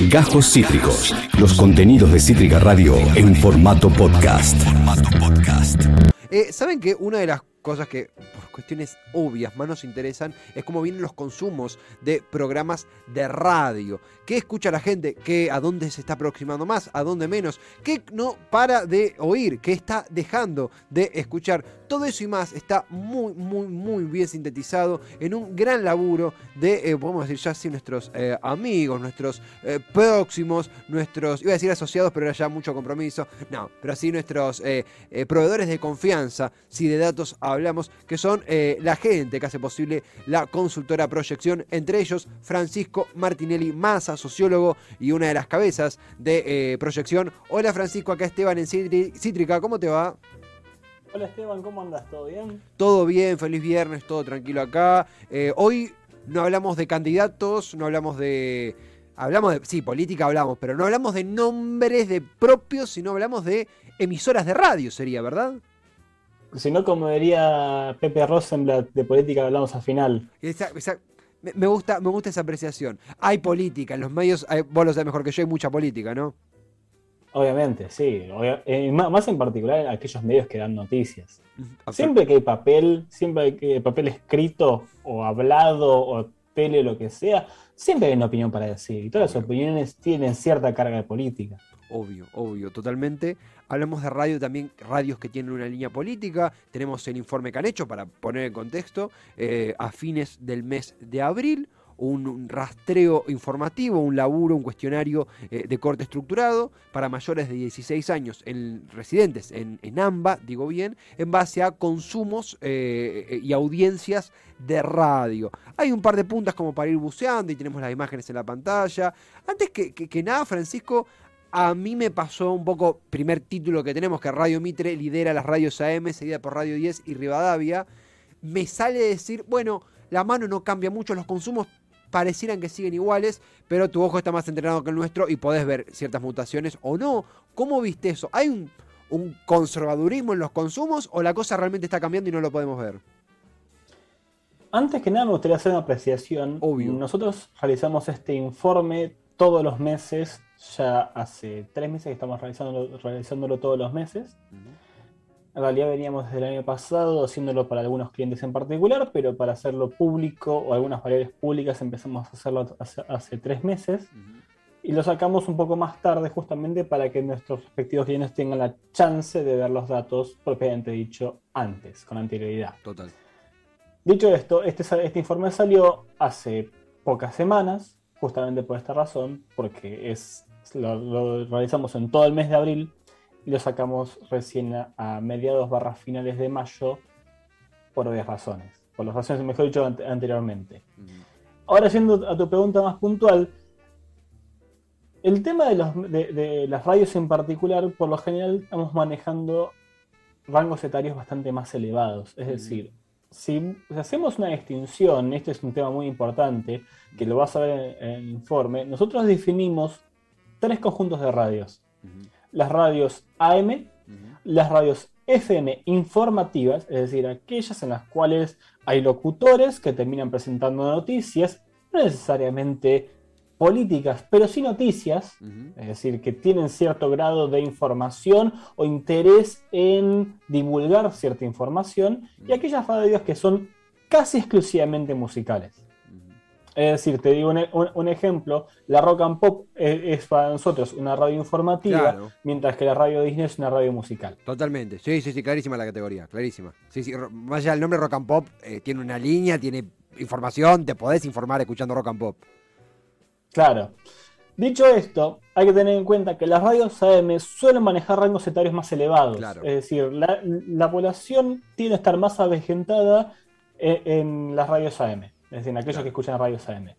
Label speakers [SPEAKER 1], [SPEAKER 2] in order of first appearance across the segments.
[SPEAKER 1] Gajos Cítricos. Los contenidos de Cítrica Radio en formato podcast.
[SPEAKER 2] Eh, ¿Saben que una de las cosas que por cuestiones obvias más nos interesan es cómo vienen los consumos de programas de radio. ¿Qué escucha la gente? ¿Qué, ¿A dónde se está aproximando más? ¿A dónde menos? ¿Qué no para de oír? ¿Qué está dejando de escuchar? Todo eso y más está muy, muy, muy bien sintetizado en un gran laburo de, eh, podemos decir ya así, nuestros eh, amigos, nuestros eh, próximos, nuestros, iba a decir asociados, pero era ya mucho compromiso. No, pero así nuestros eh, proveedores de confianza, si de datos hablamos, que son eh, la gente que hace posible la consultora Proyección, entre ellos Francisco Martinelli Massa, sociólogo y una de las cabezas de eh, Proyección. Hola Francisco, acá Esteban en Cítrica, ¿cómo te va?
[SPEAKER 3] Hola Esteban, ¿cómo andas? ¿Todo bien?
[SPEAKER 2] Todo bien, feliz viernes, todo tranquilo acá. Eh, hoy no hablamos de candidatos, no hablamos de... Hablamos de... Sí, política hablamos, pero no hablamos de nombres de propios, sino hablamos de emisoras de radio, sería, ¿verdad?
[SPEAKER 3] Si no, como diría Pepe Rosenblatt de política, hablamos al final.
[SPEAKER 2] Esa- esa- me, me gusta, me gusta esa apreciación. Hay política, en los medios, hay- vos lo sabés mejor que yo, hay mucha política, ¿no?
[SPEAKER 3] Obviamente, sí. Obvia- eh, má- más en particular en aquellos medios que dan noticias.
[SPEAKER 2] Absol-
[SPEAKER 3] Siempre que hay papel, siempre hay que- papel escrito o hablado o tele, lo que sea, siempre hay una opinión para decir. Y todas las opiniones tienen cierta carga de política.
[SPEAKER 2] Obvio, obvio, totalmente. Hablamos de radio también, radios que tienen una línea política. Tenemos el informe que han hecho, para poner en contexto, eh, a fines del mes de abril. Un, rastreo informativo, un laburo, un cuestionario eh, de corte estructurado para mayores de 16 años en, residentes en, en AMBA, digo bien, en base a consumos eh, y audiencias de radio. Hay un par de puntas como para ir buceando y tenemos las imágenes en la pantalla. Antes que, que- que nada, Francisco, a mí me pasó un poco, primer título que tenemos, que Radio Mitre lidera las radios AM, seguida por Radio 10 y Rivadavia. Me sale decir, bueno, la mano no cambia mucho, los consumos parecieran que siguen iguales, pero tu ojo está más entrenado que el nuestro y podés ver ciertas mutaciones o no. ¿Cómo viste eso? ¿Hay un, un conservadurismo en los consumos o la cosa realmente está cambiando y no lo podemos ver?
[SPEAKER 3] Antes que nada, me gustaría hacer una apreciación.
[SPEAKER 2] Obvio.
[SPEAKER 3] Nosotros realizamos este informe todos los meses. Ya hace tres meses que estamos realizándolo, realizándolo todos los meses. En realidad veníamos desde el año pasado haciéndolo para algunos clientes en particular, pero para hacerlo público o algunas variables públicas empezamos a hacerlo hace, hace tres meses. Y lo sacamos un poco más tarde justamente para que nuestros respectivos clientes tengan la chance de ver los datos propiamente dicho antes, con anterioridad.
[SPEAKER 2] Total.
[SPEAKER 3] Dicho esto, este, este informe salió hace pocas semanas, justamente por esta razón, porque es, lo, lo realizamos en todo el mes de abril y lo sacamos recién a, a mediados barras finales de mayo por obvias razones, por las razones, mejor dicho, ante- anteriormente. Ahora, yendo a tu pregunta más puntual, el tema de, los- de- de las radios en particular, por lo general, estamos manejando rangos etarios bastante más elevados. Es decir, si, hacemos una distinción, este es un tema muy importante, que lo vas a ver en el informe, nosotros definimos tres conjuntos de radios. Las radios AM, las radios FM informativas, es decir, aquellas en las cuales hay locutores que terminan presentando noticias, no necesariamente políticas, pero sí noticias, es decir, que tienen cierto grado de información o interés en divulgar cierta información, y aquellas radios que son casi exclusivamente musicales. Es decir, te digo un, un- un ejemplo, la Rock and Pop es, es para nosotros una radio informativa,
[SPEAKER 2] Claro.
[SPEAKER 3] mientras que la radio Disney es una radio musical.
[SPEAKER 2] Totalmente, sí, sí, sí, clarísima la categoría, clarísima. Sí, sí, más allá del nombre Rock and Pop, eh, tiene una línea, tiene información, te podés informar escuchando Rock and Pop.
[SPEAKER 3] Claro. Dicho esto, hay que tener en cuenta que las radios AM suelen manejar rangos etarios más elevados.
[SPEAKER 2] Claro.
[SPEAKER 3] Es decir, la, la población tiende a estar más avejentada en, en las radios AM. Es decir, en aquellos
[SPEAKER 2] Claro.
[SPEAKER 3] que escuchan radios AM.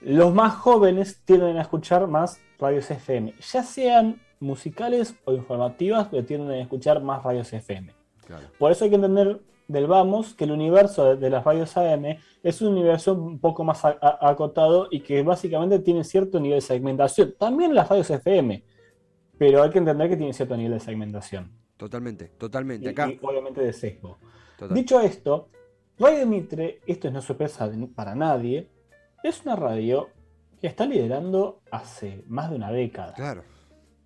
[SPEAKER 3] Los más jóvenes tienden a escuchar más radios FM. Ya sean musicales o informativas, pero tienden a escuchar más radios FM.
[SPEAKER 2] Claro.
[SPEAKER 3] Por eso hay que entender del vamos que el universo de, las radios AM es un universo un poco más acotado y que básicamente tiene cierto nivel de segmentación. También las radios FM, pero hay que entender que tiene cierto nivel de segmentación.
[SPEAKER 2] Totalmente,
[SPEAKER 3] Y,
[SPEAKER 2] totalmente. Acá.
[SPEAKER 3] y obviamente de sesgo.
[SPEAKER 2] total.
[SPEAKER 3] Dicho esto, Radio Mitre, esto es no sorpresa de- para nadie, es una radio está liderando hace más de una década.
[SPEAKER 2] Claro.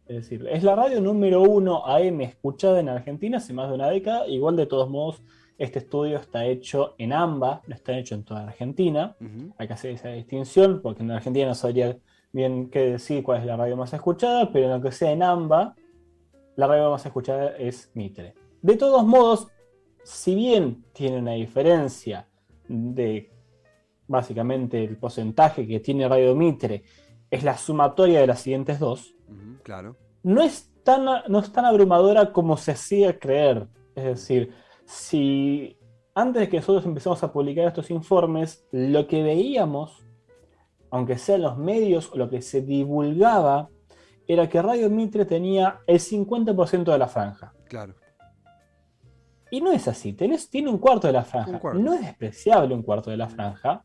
[SPEAKER 3] Es decir, es la radio número uno AM escuchada en Argentina hace más de una década. Igual de todos modos, este estudio está hecho en AMBA, no está hecho en toda Argentina. Hay que hacer esa distinción, porque en Argentina no sabría bien qué decir cuál es la radio más escuchada, pero en lo que sea en AMBA, la radio más escuchada es Mitre. De todos modos, si bien tiene una diferencia de básicamente el porcentaje que tiene Radio Mitre es la sumatoria de las siguientes dos,
[SPEAKER 2] claro.
[SPEAKER 3] no, es tan, no es tan abrumadora como se hacía creer. Es decir, si antes de que nosotros empezamos a publicar estos informes, lo que veíamos, aunque sea en los medios o lo que se divulgaba, era que Radio Mitre tenía el 50% de la franja.
[SPEAKER 2] Claro.
[SPEAKER 3] Y no es así, tiene un cuarto de la franja. No es despreciable un cuarto de la franja,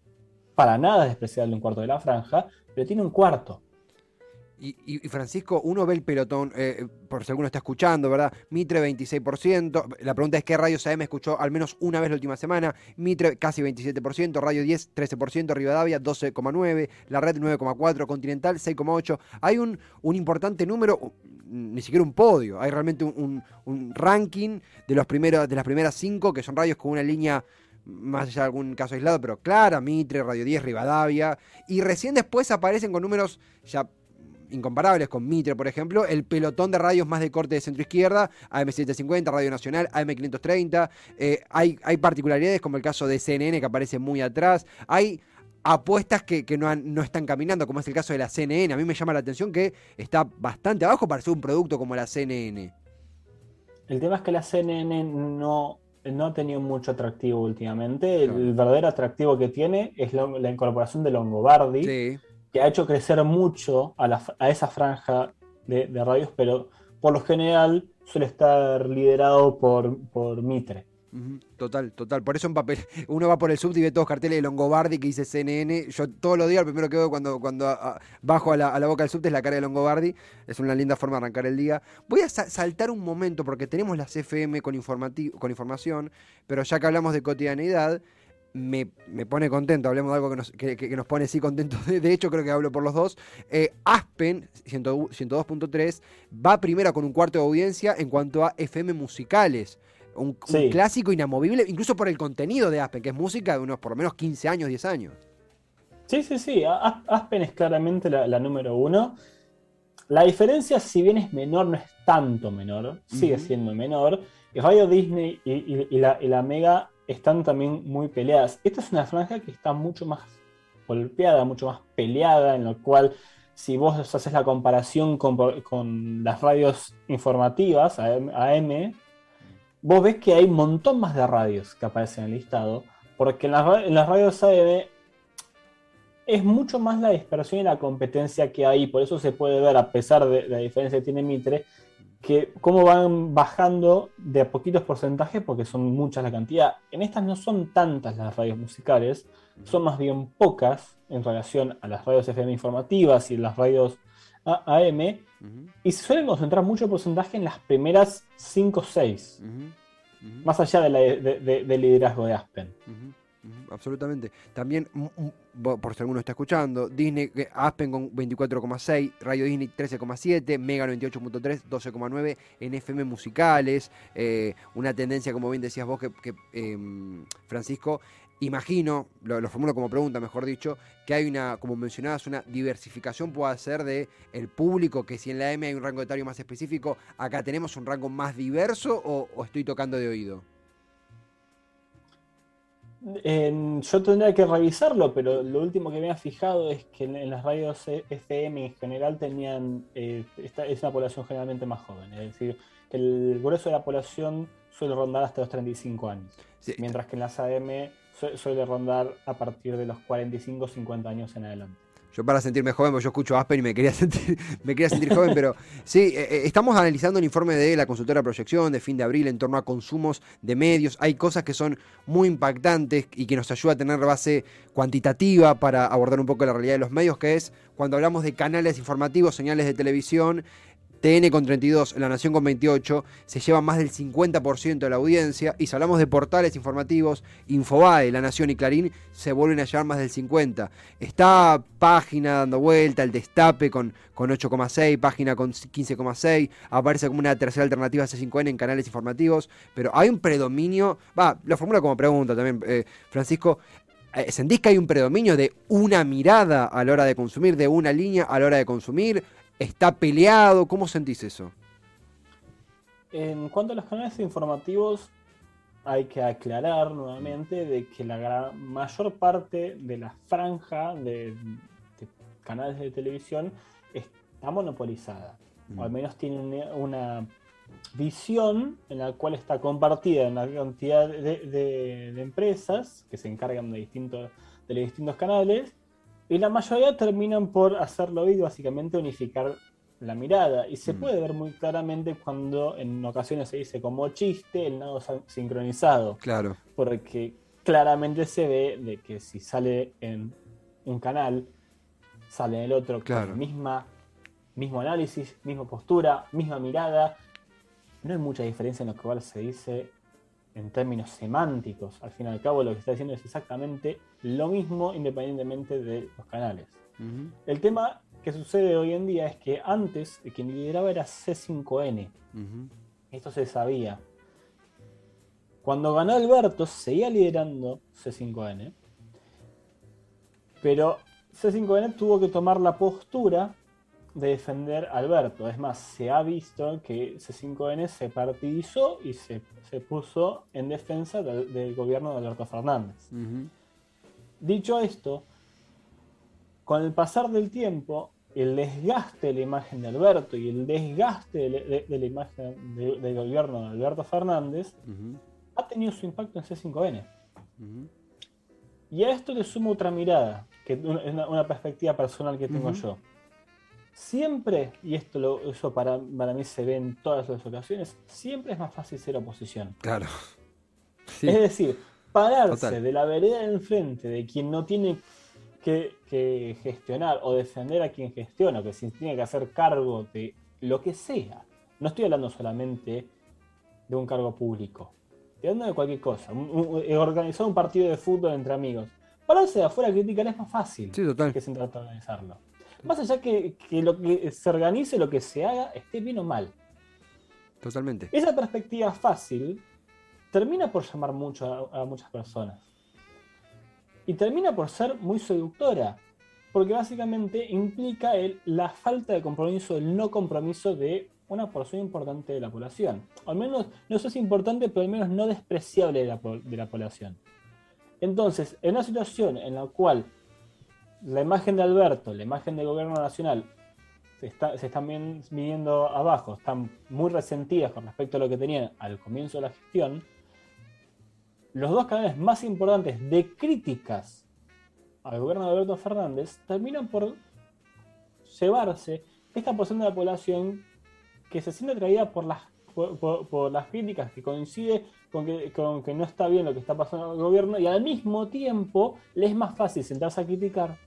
[SPEAKER 3] para nada es despreciable un cuarto de la franja, pero tiene un cuarto.
[SPEAKER 2] Y, Francisco, uno ve el pelotón, eh, por si alguno está escuchando, ¿verdad? Mitre 26%. La pregunta es qué Radio AM escuchó al menos una vez la última semana. Mitre casi 27%, Radio 10 13%, Rivadavia 12,9%, La Red 9,4%, Continental 6,8%. Hay un, un importante número, ni siquiera un podio, hay realmente un, ranking de, los primeros, de las primeras cinco que son radios con una línea más allá de algún caso aislado, pero clara, Mitre, Radio 10, Rivadavia, y recién después aparecen con números ya incomparables con Mitre, por ejemplo, el pelotón de radios más de corte de centro izquierda, AM750, Radio Nacional, AM530. Eh, hay, hay particularidades como el caso de CNN que aparece muy atrás. Hay apuestas que, no, no, están caminando, como es el caso de la CNN. A mí me llama la atención que está bastante abajo para ser un producto como la CNN.
[SPEAKER 3] El tema es que la CNN no, no ha tenido mucho atractivo últimamente. El, verdadero atractivo que tiene es la incorporación de Longobardi. Sí que ha hecho crecer mucho a, esa franja de, radios, pero por lo general suele estar liderado por, por Mitre.
[SPEAKER 2] Total, total. Por eso en papel, uno va por el subte y ve todos carteles de Longobardi que dice CNN. Yo todos los días, lo primero que veo cuando, cuando bajo a la, boca del subte es la cara de Longobardi. Es una linda forma de arrancar el día. Voy a saltar un momento porque tenemos las FM con, con información, pero ya que hablamos de cotidianidad, me, pone contento, hablemos de algo que nos, que, nos pone sí contento, de, hecho creo que hablo por los dos, eh, Aspen 102.3 va primero con un cuarto de audiencia en cuanto a FM musicales. Un, clásico inamovible, incluso por el contenido de Aspen, que es música de unos por lo menos 15 años, 10 años.
[SPEAKER 3] Sí, sí, sí, Aspen es claramente la, número uno. La diferencia, si bien es menor, no es tanto menor, sigue siendo menor. Radio Disney y, la, y la Mega están también muy peleadas. Esta es una franja que está mucho más golpeada, mucho más peleada, en lo cual si vos haces la comparación con, las radios informativas, AM, vos ves que hay un montón más de radios que aparecen en el listado, porque en las, radios AM es mucho más la dispersión y la competencia que hay, por eso se puede ver, a pesar de la diferencia que tiene Mitre, que cómo van bajando de a poquitos porcentajes, porque son muchas la cantidad. En estas no son tantas las radios musicales, son más bien pocas en relación a las radios FM informativas y las radios AM, y se suele concentrar mucho porcentaje en las primeras 5 o 6, más allá del liderazgo de Aspen
[SPEAKER 2] absolutamente. También, por si alguno está escuchando, Disney, Aspen con 24,6, Radio Disney 13,7, Mega 98.3, 12,9 en FM musicales. Eh, una tendencia, como bien decías vos, que, em, Francisco, imagino, lo, formulo como pregunta, mejor dicho, que hay una, como mencionabas, una diversificación puede ser de el público, que si en la M hay un rango etario más específico, acá tenemos un rango más diverso o estoy tocando de oído
[SPEAKER 3] yo tendría que revisarlo, pero lo último que me ha fijado es que en, las radios FM en general tenían, eh, es una población generalmente más joven, es decir, el grueso de la población suele rondar hasta los 35 años, mientras que en las AM suele rondar a partir de los 45 50 años en adelante.
[SPEAKER 2] Yo para sentirme joven, porque yo escucho Aspen y me quería sentir, me quería sentir joven, pero sí, eh, eh, estamos analizando el informe de la consultora Proyección de fin de abril en torno a consumos de medios. Hay cosas que son muy impactantes y que nos ayuda a tener base cuantitativa para abordar un poco la realidad de los medios, que es cuando hablamos de canales informativos, señales de televisión, TN con 32, La Nación con 28, se lleva más del 50% de la audiencia. Y si hablamos de portales informativos, Infobae, La Nación y Clarín se vuelven a llevar más del 50%. Está página dando vuelta, el Destape con, con 8,6, página con 15,6, aparece como una tercera alternativa C5N en canales informativos, pero hay un predominio, va, lo formula como pregunta también, eh, Francisco, eh, ¿Sentís que hay un predominio de una mirada a la hora de consumir, de una línea a la hora de consumir? ¿Está peleado? ¿Cómo sentís eso?
[SPEAKER 3] En cuanto a los canales informativos, hay que aclarar nuevamente de que la mayor parte de la franja de, canales de televisión está monopolizada. O al mm. menos tiene una, visión en la cual está compartida en la cantidad de, empresas que se encargan de, distintos, de los distintos canales y la mayoría terminan por hacerlo y básicamente unificar la mirada. Y se mm. puede ver muy claramente cuando en ocasiones se dice como chiste el nado sincronizado.
[SPEAKER 2] Claro.
[SPEAKER 3] Porque claramente se ve de que si sale en un canal, sale en el otro
[SPEAKER 2] claro.
[SPEAKER 3] misma, mismo análisis, misma postura, misma mirada. No hay mucha diferencia en lo que se dice en términos semánticos. Al fin y al cabo, lo que está diciendo es exactamente lo mismo independientemente de los canales. El tema que sucede hoy en día es que antes quien lideraba era C5N. Esto se sabía. Cuando ganó Alberto, seguía liderando C5N. Pero C5N tuvo que tomar la postura de defender a Alberto. Es más, se ha visto que C5N se partidizó y se, puso en defensa del, gobierno de Alberto Fernández. Dicho esto, con el pasar del tiempo, el desgaste de la imagen de Alberto y el desgaste de, la imagen del gobierno de Alberto Fernández ha tenido su impacto en C5N. Y a esto le sumo otra mirada, que es una, perspectiva personal que tengo yo siempre, y esto lo, eso para, para mí se ve en todas las ocasiones, siempre es más fácil ser oposición.
[SPEAKER 2] Claro.
[SPEAKER 3] Es decir, pararse de la vereda del frente de quien no tiene que, gestionar o defender a quien gestiona, que se tiene que hacer cargo de lo que sea. No estoy hablando solamente de un cargo público. Estoy hablando de cualquier cosa. organizar un partido de fútbol entre amigos. Pararse de afuera a criticar es más fácil que se trata de organizarlo. Más allá que, que lo que se organice, lo que se haga, esté bien o mal.
[SPEAKER 2] Totalmente.
[SPEAKER 3] Esa perspectiva fácil termina por llamar mucho a, muchas personas. Y termina por ser muy seductora. Porque básicamente implica el, la falta de compromiso, el no compromiso de una porción importante de la población. Al menos, no sé si importante, pero al menos no despreciable de la, de la población. Entonces, en una situación en la cual la imagen de Alberto, la imagen del gobierno nacional, se, están viendo abajo, están muy resentidas con respecto a lo que tenían al comienzo de la gestión, los dos canales más importantes de críticas al gobierno de Alberto Fernández terminan por llevarse esta porción de la población que se siente atraída por las, por, las críticas, que coincide con que, con que no está bien lo que está pasando en el gobierno y al mismo tiempo le es más fácil sentarse a criticar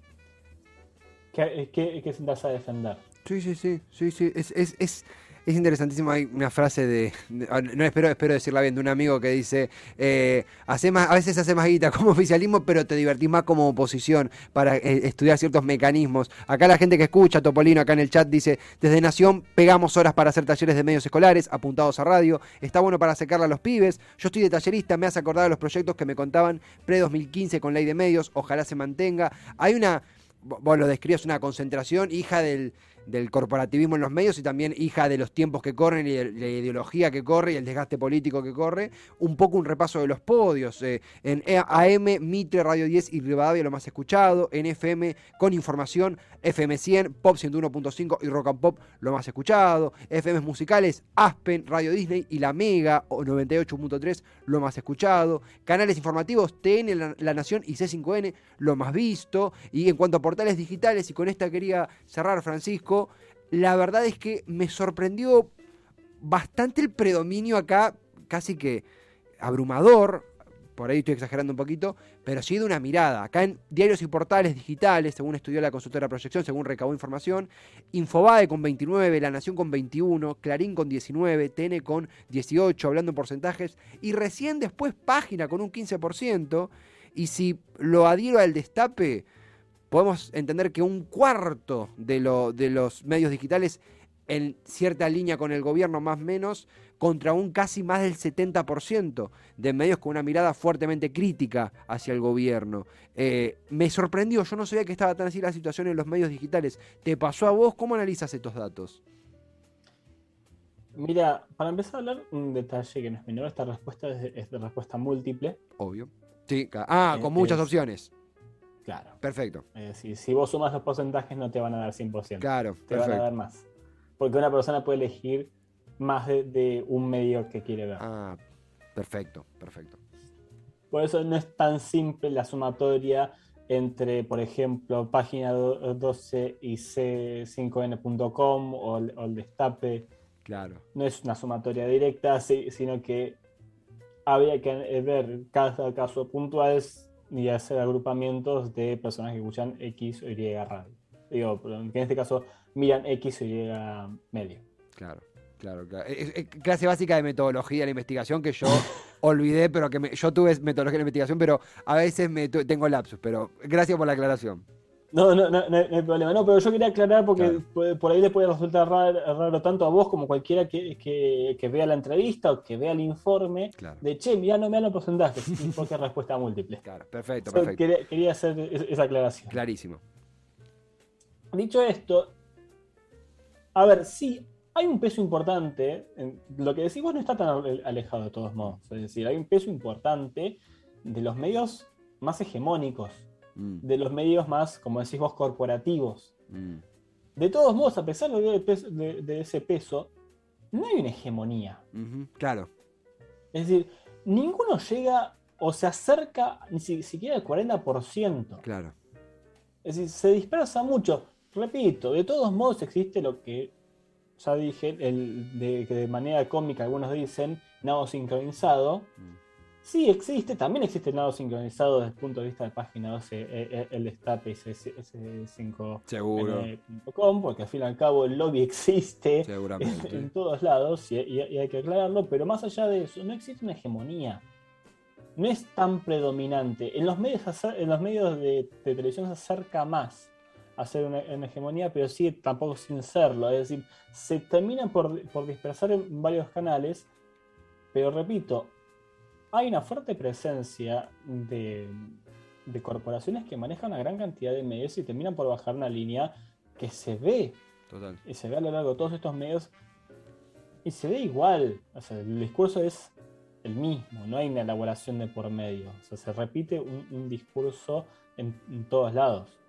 [SPEAKER 3] que, que, que sentarse a defender.
[SPEAKER 2] Sí, sí, sí, sí, sí. Es, es, es, es interesantísimo. Hay una frase de, ah, no espero, espero decirla bien, de un amigo que dice, eh, hace más, a veces hace más guita como oficialismo, pero te divertís más como oposición para eh, estudiar ciertos mecanismos. Acá la gente que escucha, Topolino, acá en el chat dice, desde Nación pegamos horas para hacer talleres de medios escolares, apuntados a radio. Está bueno para secarla a los pibes. Yo estoy de tallerista, me hace acordar de los proyectos que me contaban pre-2015 con ley de medios. Ojalá se mantenga. Hay una vos lo describes una concentración, hija del, del corporativismo en los medios y también hija de los tiempos que corren y de la ideología que corre y el desgaste político que corre. Un poco un repaso de los podios. Eh, en AM, Mitre, Radio 10 y Rivadavia lo más escuchado. En FM con información, FM 100, Pop 101.5 y Rock and Pop lo más escuchado. FM musicales, Aspen, Radio Disney y La Mega 98.3 lo más escuchado. Canales informativos, TN, La, la Nación y C5N lo más visto. Y en cuanto a portales digitales, y con esta quería cerrar Francisco, la verdad es que me sorprendió bastante el predominio acá, casi que abrumador, por ahí estoy exagerando un poquito, pero sí de una mirada. Acá en diarios y portales digitales, según estudió la consultora Proyección, según recabó información, Infobae con 29, La Nación con 21, Clarín con 19, TN con 18, hablando en porcentajes, y recién después Página con un 15%, y si lo adhiero al destape, podemos entender que un cuarto de, lo, de los medios digitales en cierta línea con el gobierno más o menos, contra un casi más del 70% de medios con una mirada fuertemente crítica hacia el gobierno. Eh, me sorprendió, yo no sabía que estaba tan así la situación en los medios digitales. ¿Te pasó a vos? ¿Cómo analizas estos datos?
[SPEAKER 3] Mira, para empezar a hablar, un detalle que no es menor, esta respuesta es de, respuesta múltiple.
[SPEAKER 2] Obvio. Sí, ah, con muchas opciones.
[SPEAKER 3] Claro.
[SPEAKER 2] Perfecto.
[SPEAKER 3] Decir, si vos sumas los porcentajes no te van a dar 100%.
[SPEAKER 2] Claro,
[SPEAKER 3] te van a dar más. Porque una persona puede elegir más de, un medio que quiere ver.
[SPEAKER 2] Ah, perfecto, perfecto.
[SPEAKER 3] Por eso no es tan simple la sumatoria entre, por ejemplo, página 12 y c5n.com o, el destape.
[SPEAKER 2] Claro.
[SPEAKER 3] No es una sumatoria directa, sino que había que ver cada caso puntual y hacer agrupamientos de personas que escuchan X o Y radio. Digo, en este caso miran X o Y medio.
[SPEAKER 2] Claro. Claro, claro. Es, clase básica de metodología de la investigación que yo olvidé, pero que yo tuve metodología de la investigación, pero a veces me tengo lapsus. Pero gracias por la aclaración.
[SPEAKER 3] No, no, no, no, hay problema. No, pero yo quería aclarar porque por ahí le puede resultar raro, tanto a vos como cualquiera que, que, vea la entrevista o que vea el informe de che, ya no me dan los porcentajes, porque respuesta múltiple.
[SPEAKER 2] Claro, perfecto, perfecto.
[SPEAKER 3] Quería, quería, hacer esa aclaración.
[SPEAKER 2] Clarísimo.
[SPEAKER 3] Dicho esto, a ver, sí, hay un peso importante, lo que decís vos no está tan alejado de todos modos, es decir, hay un peso importante de los medios más hegemónicos, mm. de los medios más, como decís vos, corporativos. Mm. De todos modos, a pesar de, ese peso, no hay una hegemonía.
[SPEAKER 2] claro.
[SPEAKER 3] Es decir, ninguno llega o se acerca ni siquiera al 40%.
[SPEAKER 2] Claro.
[SPEAKER 3] Es decir, se dispersa mucho. Repito, de todos modos existe lo que ya dije, el, de, que de manera cómica algunos dicen nado sincronizado. Mm. Sí existe, también existe el nado sincronizado desde el punto de vista de página 12, eh, eh, el destape S5.com, porque al fin y al cabo el lobby existe en, todos lados y, hay que aclararlo, pero más allá de eso, no existe una hegemonía. No es tan predominante. En los medios, en los medios de televisión se acerca más hacer una, hegemonía, pero sí tampoco sin serlo. Es decir, se terminan por, dispersar en varios canales, pero repito, hay una fuerte presencia de, corporaciones que manejan una gran cantidad de medios y terminan por bajar una línea que se ve. Y se ve a lo largo de todos estos medios y se ve igual. O sea, el discurso es el mismo, no hay una elaboración de por medio. O sea, se repite un, discurso en todos lados.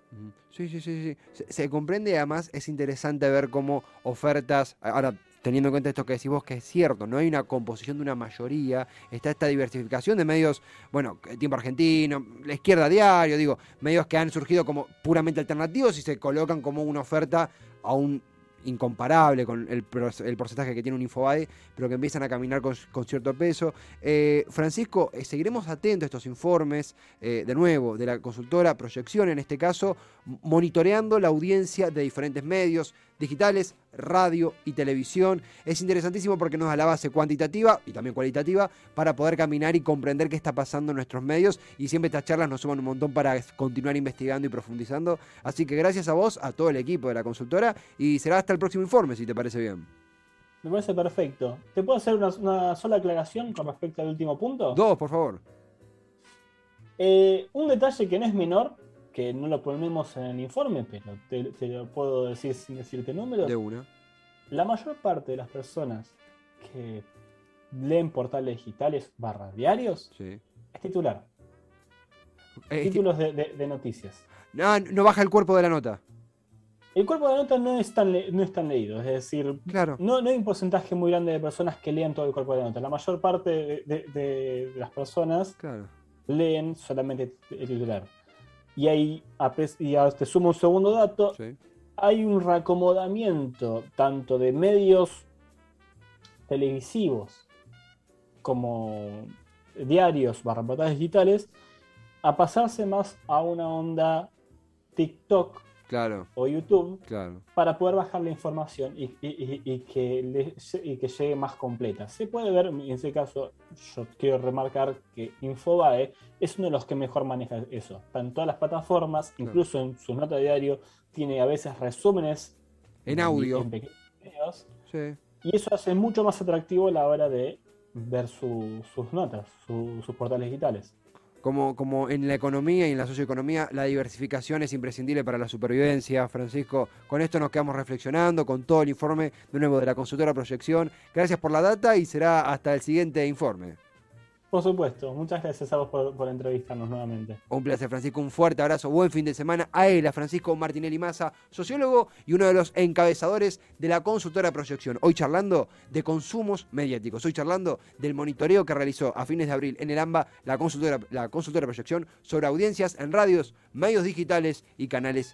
[SPEAKER 2] Sí, sí, sí, sí. Se, comprende además es interesante ver cómo ofertas, ahora teniendo en cuenta esto que decís vos, que es cierto, no hay una composición de una mayoría, está esta diversificación de medios, bueno, Tiempo Argentino, la izquierda diario, digo, medios que han surgido como puramente alternativos y se colocan como una oferta a un incomparable con el, porcentaje que tiene un Infobae, pero que empiezan a caminar con, cierto peso. Eh, Francisco, eh, seguiremos atentos a estos informes, eh, de nuevo, de la consultora Proyección, en este caso, monitoreando la audiencia de diferentes medios digitales, radio y televisión. Es interesantísimo porque nos da la base cuantitativa y también cualitativa para poder caminar y comprender qué está pasando en nuestros medios y siempre estas charlas nos suman un montón para continuar investigando y profundizando. Así que gracias a vos, a todo el equipo de la consultora y será hasta el próximo informe si te parece bien.
[SPEAKER 3] Me parece perfecto. ¿Te puedo hacer una, sola aclaración con respecto al último punto?
[SPEAKER 2] Dos, por favor.
[SPEAKER 3] Eh, un detalle que no es menor que no lo ponemos en el informe, pero te, lo puedo decir sin decirte números.
[SPEAKER 2] De una.
[SPEAKER 3] La mayor parte de las personas que leen portales digitales barra diarios es titular. Títulos de, noticias.
[SPEAKER 2] No, no baja el cuerpo de la nota.
[SPEAKER 3] El cuerpo de la nota no es tan, no es tan leído, es decir,
[SPEAKER 2] claro.
[SPEAKER 3] no, no, hay un porcentaje muy grande de personas que leen todo el cuerpo de la nota. La mayor parte de, las personas leen solamente el titular. Y ahí, y te sumo un segundo dato, hay un reacomodamiento tanto de medios televisivos como diarios barra portales digitales a pasarse más a una onda TikTok
[SPEAKER 2] claro,
[SPEAKER 3] o YouTube
[SPEAKER 2] claro.
[SPEAKER 3] para poder bajar la información y, y- y- y que le- y que llegue más completa. Se puede ver, en ese caso, yo quiero remarcar que Infobae es uno de los que mejor maneja eso. Está en todas las plataformas,
[SPEAKER 2] Claro.
[SPEAKER 3] incluso en su nota de diario, tiene a veces resúmenes
[SPEAKER 2] En audio.
[SPEAKER 3] en pequeños videos,
[SPEAKER 2] Sí.
[SPEAKER 3] y eso hace mucho más atractivo la hora de ver su- sus notas, su- sus portales digitales.
[SPEAKER 2] Como, como en la economía y en la socioeconomía, la diversificación es imprescindible para la supervivencia, Francisco. Con esto nos quedamos reflexionando, con todo el informe de nuevo de la consultora Proyección. Gracias por la data y será hasta el siguiente informe.
[SPEAKER 3] Por supuesto, muchas gracias a vos por, por entrevistarnos nuevamente.
[SPEAKER 2] Un placer, Francisco. Un fuerte abrazo. Buen fin de semana a él, a Francisco Martinelli Massa, sociólogo y uno de los encabezadores de la consultora Proyección. Hoy charlando de consumos mediáticos. Hoy charlando del monitoreo que realizó a fines de abril en el AMBA la consultora, la consultora Proyección sobre audiencias en radios, medios digitales y canales